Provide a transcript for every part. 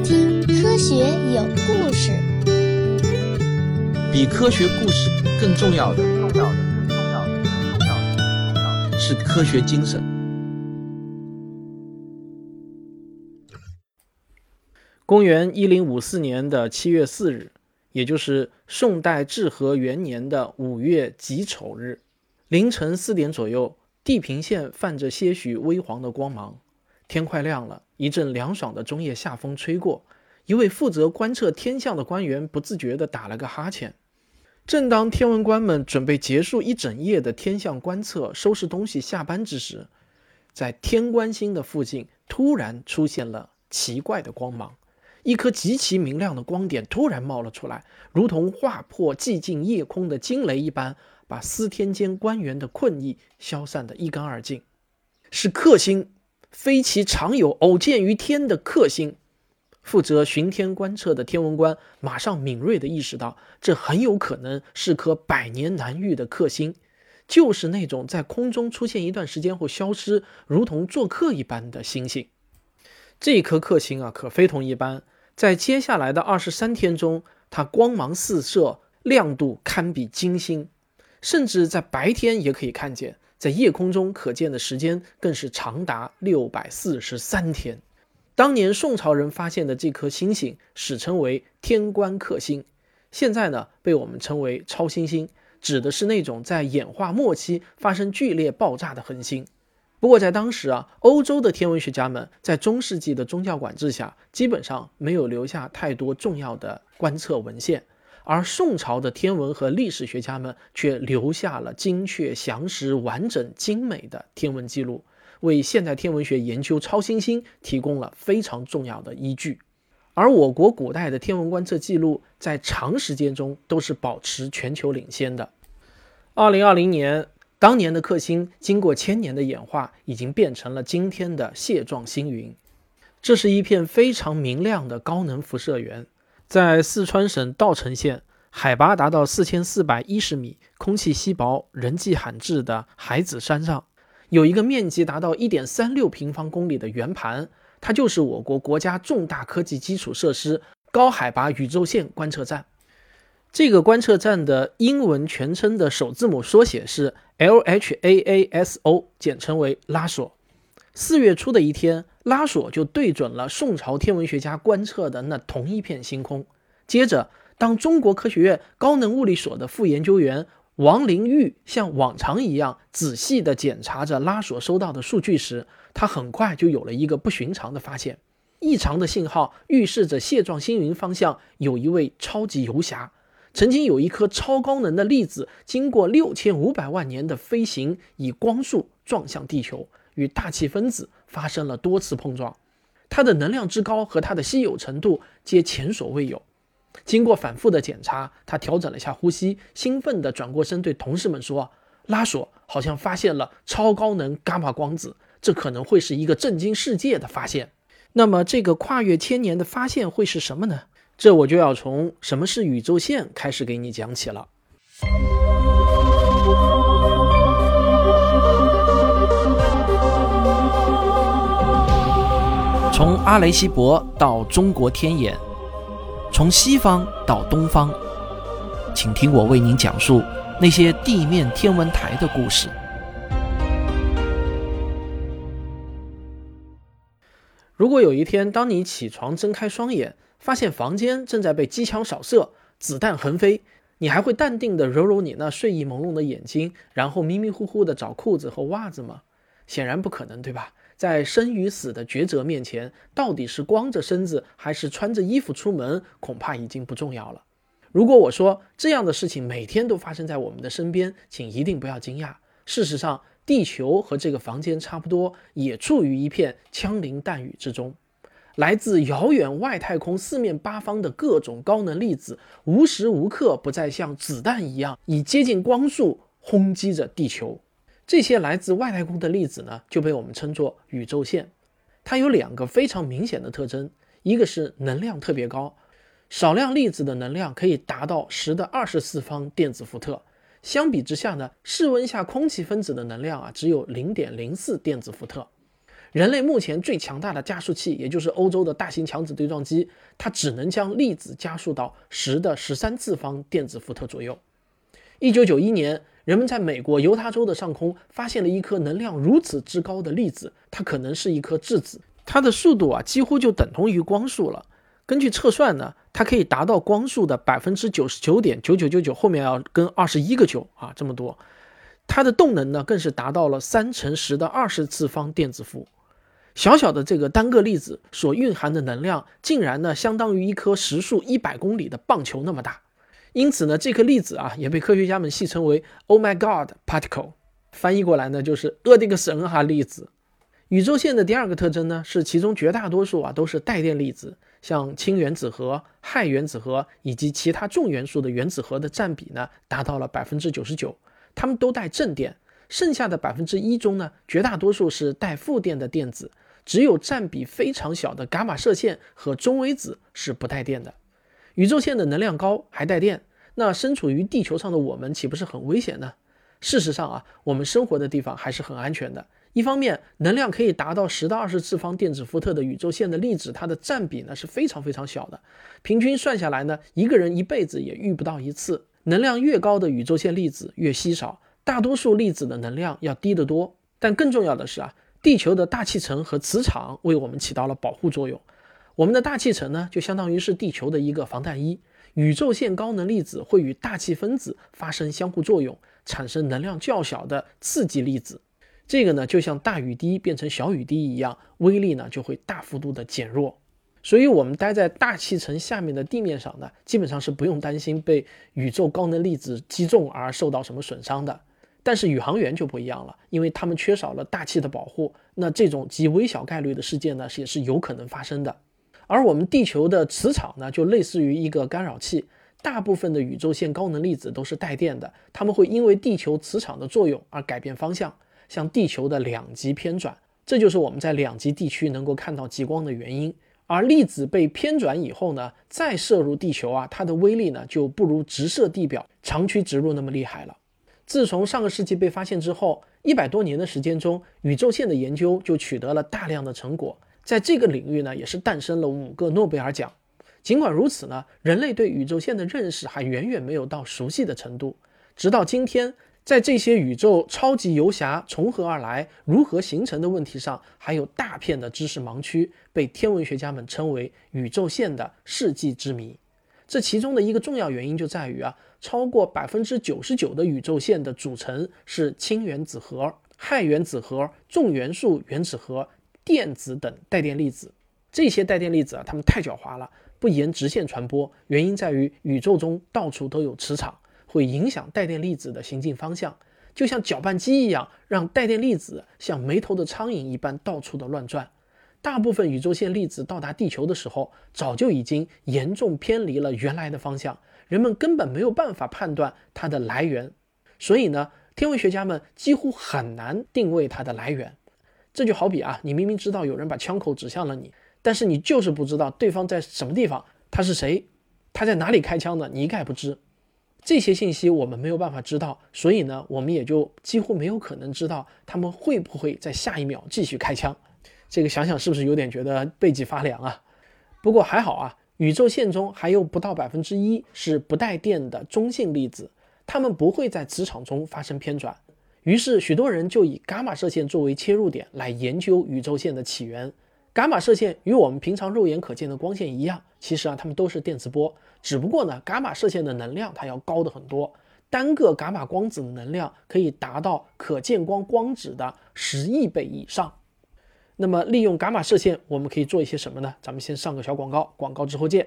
听《科学有故事》。比科学故事更重要的，重要的，更重要的，更重要的，更重要的是科学精神。公元一零五四年的七月四日，也就是宋代至和元年的五月己丑日，凌晨四点左右，地平线泛着些许微黄的光芒，天快亮了。一阵凉爽的中夜夏风吹过，一位负责观测天象的官员不自觉地打了个哈欠。正当天文官们准备结束一整夜的天象观测，收拾东西下班之时，在天官星的附近突然出现了奇怪的光芒，一颗极其明亮的光点突然冒了出来，如同划破寂静夜空的惊雷一般，把司天监官员的困意消散得一干二净。是克星。非其常有，偶见于天的克星，负责巡天观测的天文官马上敏锐地意识到，这很有可能是颗百年难遇的克星，就是那种在空中出现一段时间后消失，如同做客一般的星星。这颗克星啊，可非同一般，在接下来的二十三天中，它光芒四射，亮度堪比金星，甚至在白天也可以看见。在夜空中可见的时间更是长达六百四十三天。当年宋朝人发现的这颗星星，史称为天官克星，现在呢被我们称为超新星，指的是那种在演化末期发生剧烈爆炸的恒星。不过在当时啊，欧洲的天文学家们在中世纪的宗教管制下，基本上没有留下太多重要的观测文献。而宋朝的天文和历史学家们却留下了精确、详实、完整、精美的天文记录，为现代天文学研究超新星提供了非常重要的依据。而我国古代的天文观测记录在长时间中都是保持全球领先的。二零二零年，当年的克星经过千年的演化，已经变成了今天的蟹状星云。这是一片非常明亮的高能辐射源。在四川省稻城县，海拔达到四千四百一十米、空气稀薄、人迹罕至的海子山上，有一个面积达到一点三六平方公里的圆盘，它就是我国国家重大科技基础设施——高海拔宇宙线观测站。这个观测站的英文全称的首字母缩写是 LHAASO，简称为拉索。四月初的一天。拉索就对准了宋朝天文学家观测的那同一片星空。接着，当中国科学院高能物理所的副研究员王林玉像往常一样仔细地检查着拉索收到的数据时，他很快就有了一个不寻常的发现：异常的信号预示着蟹状星云方向有一位超级游侠。曾经有一颗超高能的粒子，经过六千五百万年的飞行，以光速撞向地球。与大气分子发生了多次碰撞，它的能量之高和它的稀有程度皆前所未有。经过反复的检查，他调整了一下呼吸，兴奋地转过身对同事们说：“拉索好像发现了超高能伽马光子，这可能会是一个震惊世界的发现。那么，这个跨越千年的发现会是什么呢？这我就要从什么是宇宙线开始给你讲起了。”从阿雷西博到中国天眼，从西方到东方，请听我为您讲述那些地面天文台的故事。如果有一天，当你起床睁开双眼，发现房间正在被机枪扫射、子弹横飞，你还会淡定的揉揉你那睡意朦胧的眼睛，然后迷迷糊糊的找裤子和袜子吗？显然不可能，对吧？在生与死的抉择面前，到底是光着身子还是穿着衣服出门，恐怕已经不重要了。如果我说这样的事情每天都发生在我们的身边，请一定不要惊讶。事实上，地球和这个房间差不多，也处于一片枪林弹雨之中。来自遥远外太空四面八方的各种高能粒子，无时无刻不在像子弹一样，以接近光速轰击着地球。这些来自外太空的粒子呢，就被我们称作宇宙线。它有两个非常明显的特征，一个是能量特别高，少量粒子的能量可以达到十的二十次方电子伏特。相比之下呢，室温下空气分子的能量啊，只有零点零四电子伏特。人类目前最强大的加速器，也就是欧洲的大型强子对撞机，它只能将粒子加速到十的十三次方电子伏特左右。一九九一年，人们在美国犹他州的上空发现了一颗能量如此之高的粒子，它可能是一颗质子，它的速度啊几乎就等同于光速了。根据测算呢，它可以达到光速的百分之九十九点九九九九，后面要跟二十一个九啊这么多。它的动能呢更是达到了三乘十的二十次方电子伏。小小的这个单个粒子所蕴含的能量，竟然呢相当于一颗时速一百公里的棒球那么大。因此呢，这颗粒子啊，也被科学家们戏称为 “Oh my God particle”，翻译过来呢，就是“呃，这个神哈粒子”。宇宙线的第二个特征呢，是其中绝大多数啊都是带电粒子，像氢原子核、氦原子核以及其他重元素的原子核的占比呢，达到了百分之九十九，它们都带正电。剩下的百分之一中呢，绝大多数是带负电的电子，只有占比非常小的伽马射线和中微子是不带电的。宇宙线的能量高，还带电。那身处于地球上的我们岂不是很危险呢？事实上啊，我们生活的地方还是很安全的。一方面，能量可以达到十到二十次方电子伏特的宇宙线的粒子，它的占比呢是非常非常小的，平均算下来呢，一个人一辈子也遇不到一次。能量越高的宇宙线粒子越稀少，大多数粒子的能量要低得多。但更重要的是啊，地球的大气层和磁场为我们起到了保护作用。我们的大气层呢，就相当于是地球的一个防弹衣。宇宙线高能粒子会与大气分子发生相互作用，产生能量较小的刺激粒子。这个呢，就像大雨滴变成小雨滴一样，威力呢就会大幅度的减弱。所以，我们待在大气层下面的地面上呢，基本上是不用担心被宇宙高能粒子击中而受到什么损伤的。但是宇航员就不一样了，因为他们缺少了大气的保护，那这种极微小概率的事件呢，也是有可能发生的。而我们地球的磁场呢，就类似于一个干扰器。大部分的宇宙线高能粒子都是带电的，它们会因为地球磁场的作用而改变方向，向地球的两极偏转。这就是我们在两极地区能够看到极光的原因。而粒子被偏转以后呢，再射入地球啊，它的威力呢就不如直射地表、长驱直入那么厉害了。自从上个世纪被发现之后，一百多年的时间中，宇宙线的研究就取得了大量的成果。在这个领域呢，也是诞生了五个诺贝尔奖。尽管如此呢，人类对宇宙线的认识还远远没有到熟悉的程度。直到今天，在这些宇宙超级游侠从何而来、如何形成的问题上，还有大片的知识盲区，被天文学家们称为宇宙线的世纪之谜。这其中的一个重要原因就在于啊，超过百分之九十九的宇宙线的组成是氢原子核、氦原子核、重元素原子核。电子等带电粒子，这些带电粒子啊，它们太狡猾了，不沿直线传播。原因在于宇宙中到处都有磁场，会影响带电粒子的行进方向，就像搅拌机一样，让带电粒子像没头的苍蝇一般到处的乱转。大部分宇宙线粒子到达地球的时候，早就已经严重偏离了原来的方向，人们根本没有办法判断它的来源。所以呢，天文学家们几乎很难定位它的来源。这就好比啊，你明明知道有人把枪口指向了你，但是你就是不知道对方在什么地方，他是谁，他在哪里开枪的，你一概不知。这些信息我们没有办法知道，所以呢，我们也就几乎没有可能知道他们会不会在下一秒继续开枪。这个想想是不是有点觉得背脊发凉啊？不过还好啊，宇宙线中还有不到百分之一是不带电的中性粒子，它们不会在磁场中发生偏转。于是，许多人就以伽马射线作为切入点来研究宇宙线的起源。伽马射线与我们平常肉眼可见的光线一样，其实啊，它们都是电磁波。只不过呢，伽马射线的能量它要高的很多，单个伽马光子的能量可以达到可见光光子的十亿倍以上。那么，利用伽马射线，我们可以做一些什么呢？咱们先上个小广告，广告之后见。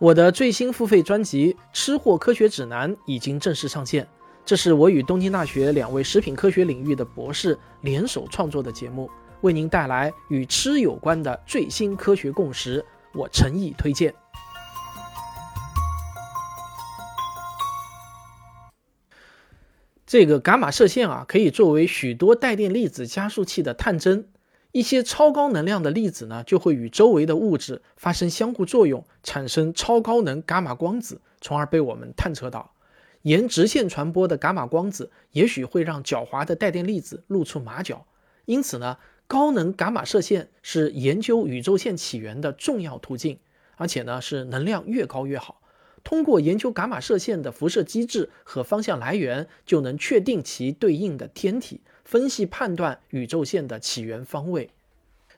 我的最新付费专辑《吃货科学指南》已经正式上线。这是我与东京大学两位食品科学领域的博士联手创作的节目，为您带来与吃有关的最新科学共识，我诚意推荐。这个伽马射线啊，可以作为许多带电粒子加速器的探针。一些超高能量的粒子呢，就会与周围的物质发生相互作用，产生超高能伽马光子，从而被我们探测到。沿直线传播的伽马光子，也许会让狡猾的带电粒子露出马脚。因此呢，高能伽马射线是研究宇宙线起源的重要途径，而且呢是能量越高越好。通过研究伽马射线的辐射机制和方向来源，就能确定其对应的天体，分析判断宇宙线的起源方位。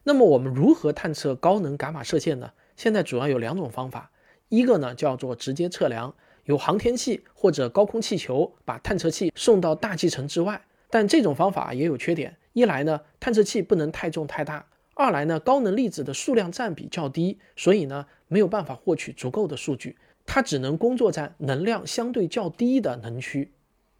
那么我们如何探测高能伽马射线呢？现在主要有两种方法，一个呢叫做直接测量，由航天器或者高空气球把探测器送到大气层之外。但这种方法也有缺点，一来呢探测器不能太重太大，二来呢高能粒子的数量占比较低，所以呢没有办法获取足够的数据。它只能工作在能量相对较低的能区。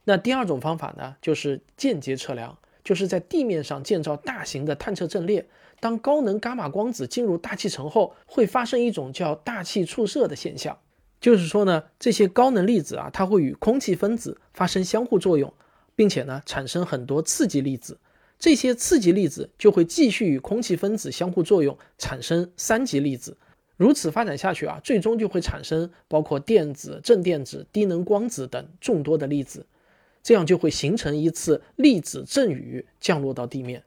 那第二种方法呢，就是间接测量，就是在地面上建造大型的探测阵列。当高能伽马光子进入大气层后，会发生一种叫大气触射的现象。就是说呢，这些高能粒子啊，它会与空气分子发生相互作用，并且呢，产生很多刺激粒子。这些刺激粒子就会继续与空气分子相互作用，产生三级粒子。如此发展下去啊，最终就会产生包括电子、正电子、低能光子等众多的粒子，这样就会形成一次粒子阵雨降落到地面。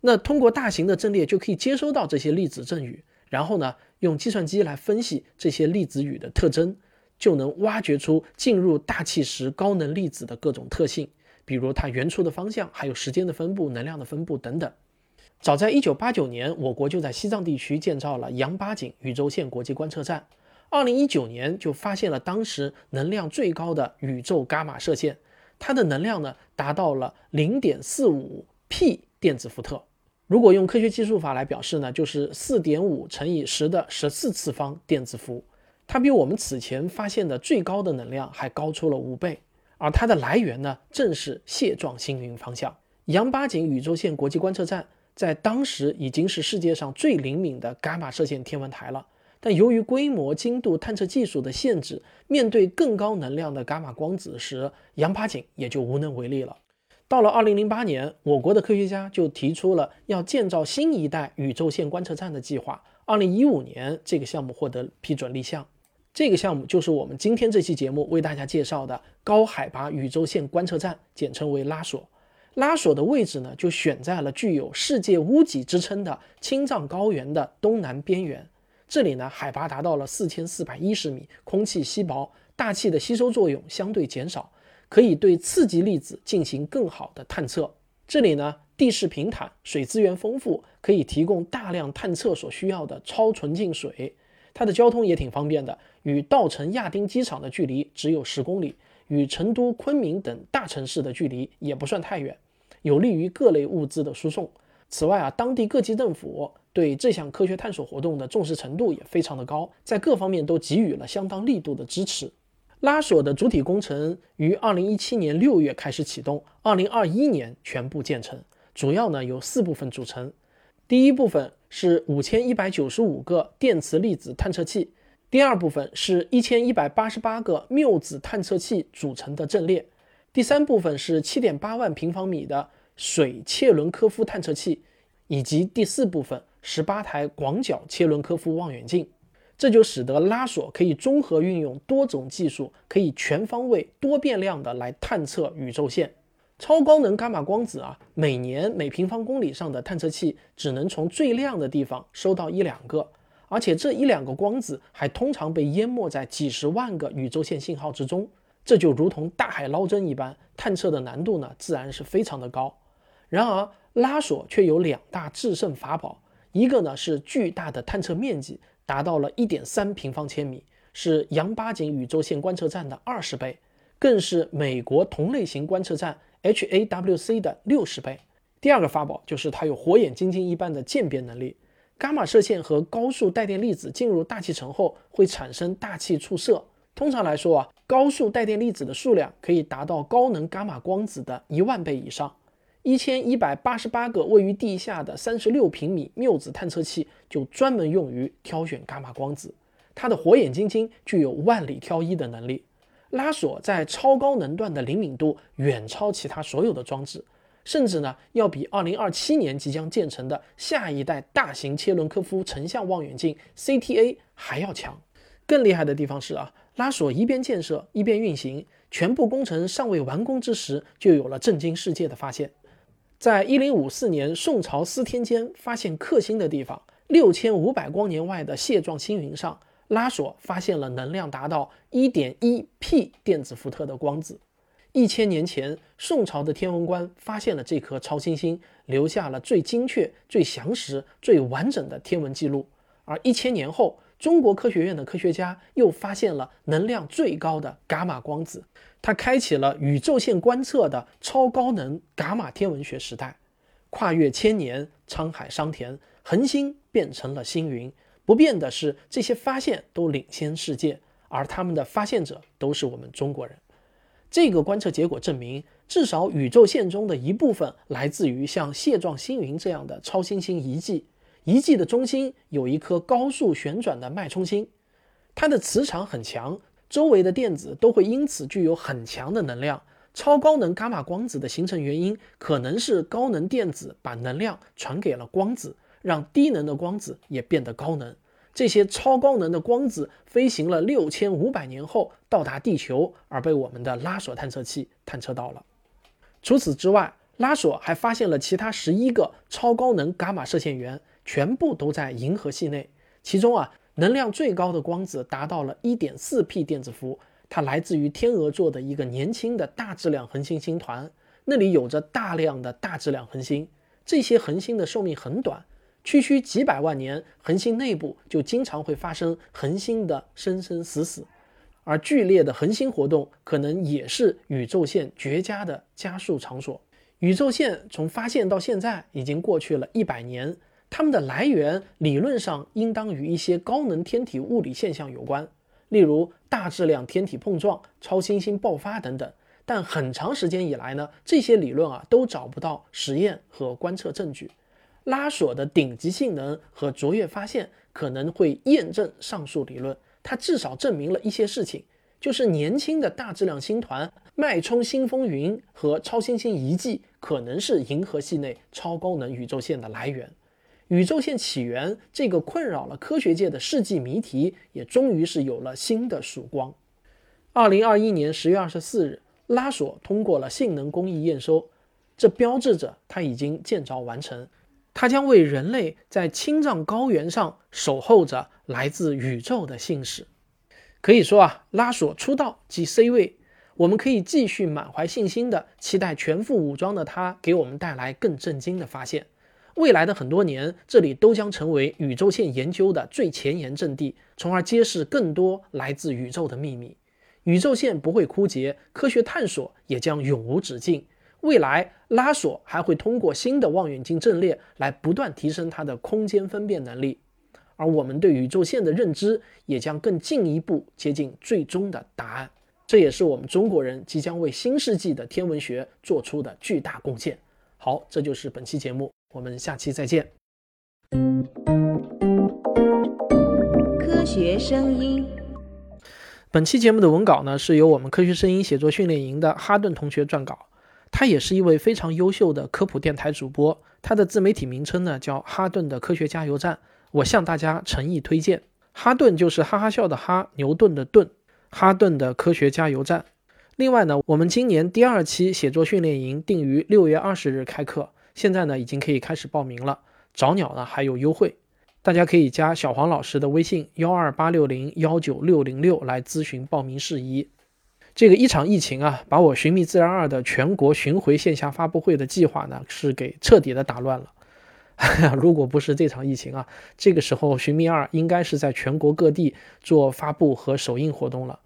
那通过大型的阵列就可以接收到这些粒子阵雨，然后呢，用计算机来分析这些粒子雨的特征，就能挖掘出进入大气时高能粒子的各种特性，比如它原出的方向，还有时间的分布、能量的分布等等。早在一九八九年，我国就在西藏地区建造了羊八井宇宙线国际观测站。二零一九年就发现了当时能量最高的宇宙伽马射线，它的能量呢达到了零点四五 p 电子伏特。如果用科学计数法来表示呢，就是四点五乘以十的十四次方电子伏。它比我们此前发现的最高的能量还高出了五倍。而它的来源呢，正是蟹状星云方向。杨八井宇宙线国际观测站。在当时已经是世界上最灵敏的伽马射线天文台了，但由于规模、精度、探测技术的限制，面对更高能量的伽马光子时，杨八井也就无能为力了。到了2008年，我国的科学家就提出了要建造新一代宇宙线观测站的计划。2015年，这个项目获得批准立项。这个项目就是我们今天这期节目为大家介绍的高海拔宇宙线观测站，简称为拉索。拉索的位置呢，就选在了具有世界屋脊之称的青藏高原的东南边缘。这里呢，海拔达到了四千四百一十米，空气稀薄，大气的吸收作用相对减少，可以对次级粒子进行更好的探测。这里呢，地势平坦，水资源丰富，可以提供大量探测所需要的超纯净水。它的交通也挺方便的，与稻城亚丁机场的距离只有十公里。与成都、昆明等大城市的距离也不算太远，有利于各类物资的输送。此外啊，当地各级政府对这项科学探索活动的重视程度也非常的高，在各方面都给予了相当力度的支持。拉索的主体工程于二零一七年六月开始启动，二零二一年全部建成。主要呢由四部分组成，第一部分是五千一百九十五个电磁粒子探测器。第二部分是一千一百八十八个缪子探测器组成的阵列，第三部分是七点八万平方米的水切伦科夫探测器，以及第四部分十八台广角切伦科夫望远镜。这就使得拉索可以综合运用多种技术，可以全方位、多变量的来探测宇宙线。超高能伽马光子啊，每年每平方公里上的探测器只能从最亮的地方收到一两个。而且这一两个光子还通常被淹没在几十万个宇宙线信号之中，这就如同大海捞针一般，探测的难度呢自然是非常的高。然而拉索却有两大制胜法宝，一个呢是巨大的探测面积，达到了一点三平方千米，是杨八井宇宙线观测站的二十倍，更是美国同类型观测站 HAWC 的六十倍。第二个法宝就是它有火眼金睛一般的鉴别能力。伽马射线和高速带电粒子进入大气层后会产生大气触射。通常来说啊，高速带电粒子的数量可以达到高能伽马光子的一万倍以上。一千一百八十八个位于地下的三十六平米缪子探测器就专门用于挑选伽马光子。它的火眼金睛具有万里挑一的能力。拉索在超高能段的灵敏度远超其他所有的装置。甚至呢，要比二零二七年即将建成的下一代大型切伦科夫成像望远镜 CTA 还要强。更厉害的地方是啊，拉索一边建设一边运行，全部工程尚未完工之时，就有了震惊世界的发现。在一零五四年宋朝司天监发现克星的地方，六千五百光年外的蟹状星云上，拉索发现了能量达到一点一 p 电子伏特的光子。一千年前，宋朝的天文官发现了这颗超新星，留下了最精确、最详实、最完整的天文记录。而一千年后，中国科学院的科学家又发现了能量最高的伽马光子，它开启了宇宙线观测的超高能伽马天文学时代。跨越千年，沧海桑田，恒星变成了星云。不变的是，这些发现都领先世界，而他们的发现者都是我们中国人。这个观测结果证明，至少宇宙线中的一部分来自于像蟹状星云这样的超新星遗迹。遗迹的中心有一颗高速旋转的脉冲星，它的磁场很强，周围的电子都会因此具有很强的能量。超高能伽马光子的形成原因，可能是高能电子把能量传给了光子，让低能的光子也变得高能。这些超高能的光子飞行了六千五百年后到达地球，而被我们的拉索探测器探测到了。除此之外，拉索还发现了其他十一个超高能伽马射线源，全部都在银河系内。其中啊，能量最高的光子达到了一点四 p 电子伏，它来自于天鹅座的一个年轻的大质量恒星星团，那里有着大量的大质量恒星。这些恒星的寿命很短。区区几百万年，恒星内部就经常会发生恒星的生生死死，而剧烈的恒星活动可能也是宇宙线绝佳的加速场所。宇宙线从发现到现在已经过去了一百年，它们的来源理论上应当与一些高能天体物理现象有关，例如大质量天体碰撞、超新星爆发等等。但很长时间以来呢，这些理论啊都找不到实验和观测证据。拉索的顶级性能和卓越发现可能会验证上述理论。它至少证明了一些事情，就是年轻的大质量星团、脉冲星风云和超新星遗迹可能是银河系内超高能宇宙线的来源。宇宙线起源这个困扰了科学界的世纪谜题，也终于是有了新的曙光。二零二一年十月二十四日，拉索通过了性能工艺验收，这标志着它已经建造完成。它将为人类在青藏高原上守候着来自宇宙的信使。可以说啊，拉索出道即 C 位，我们可以继续满怀信心的期待全副武装的他给我们带来更震惊的发现。未来的很多年，这里都将成为宇宙线研究的最前沿阵地，从而揭示更多来自宇宙的秘密。宇宙线不会枯竭，科学探索也将永无止境。未来，拉索还会通过新的望远镜阵列来不断提升它的空间分辨能力，而我们对宇宙线的认知也将更进一步接近最终的答案。这也是我们中国人即将为新世纪的天文学做出的巨大贡献。好，这就是本期节目，我们下期再见。科学声音。本期节目的文稿呢，是由我们科学声音写作训练营的哈顿同学撰稿。他也是一位非常优秀的科普电台主播，他的自媒体名称呢叫哈顿的科学加油站，我向大家诚意推荐。哈顿就是哈哈笑的哈，牛顿的顿，哈顿的科学加油站。另外呢，我们今年第二期写作训练营定于六月二十日开课，现在呢已经可以开始报名了，找鸟呢还有优惠，大家可以加小黄老师的微信幺二八六零幺九六零六来咨询报名事宜。这个一场疫情啊，把我《寻觅自然二》的全国巡回线下发布会的计划呢，是给彻底的打乱了。如果不是这场疫情啊，这个时候《寻觅二》应该是在全国各地做发布和首映活动了。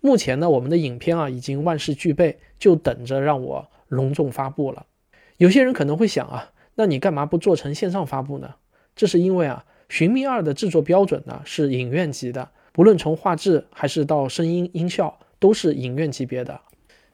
目前呢，我们的影片啊已经万事俱备，就等着让我隆重发布了。有些人可能会想啊，那你干嘛不做成线上发布呢？这是因为啊，《寻觅二》的制作标准呢是影院级的，不论从画质还是到声音音效。都是影院级别的，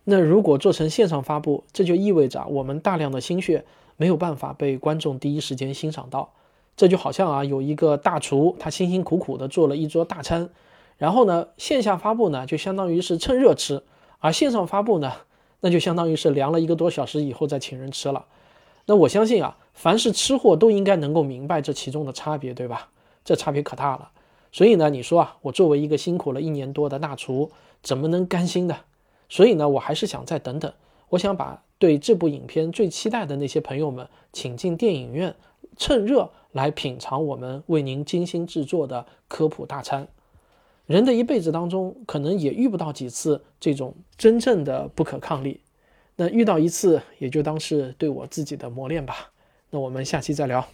那如果做成线上发布，这就意味着我们大量的心血没有办法被观众第一时间欣赏到。这就好像啊，有一个大厨，他辛辛苦苦的做了一桌大餐，然后呢，线下发布呢，就相当于是趁热吃，而线上发布呢，那就相当于是凉了一个多小时以后再请人吃了。那我相信啊，凡是吃货都应该能够明白这其中的差别，对吧？这差别可大了。所以呢，你说啊，我作为一个辛苦了一年多的大厨，怎么能甘心的？所以呢，我还是想再等等。我想把对这部影片最期待的那些朋友们，请进电影院，趁热来品尝我们为您精心制作的科普大餐。人的一辈子当中，可能也遇不到几次这种真正的不可抗力。那遇到一次，也就当是对我自己的磨练吧。那我们下期再聊。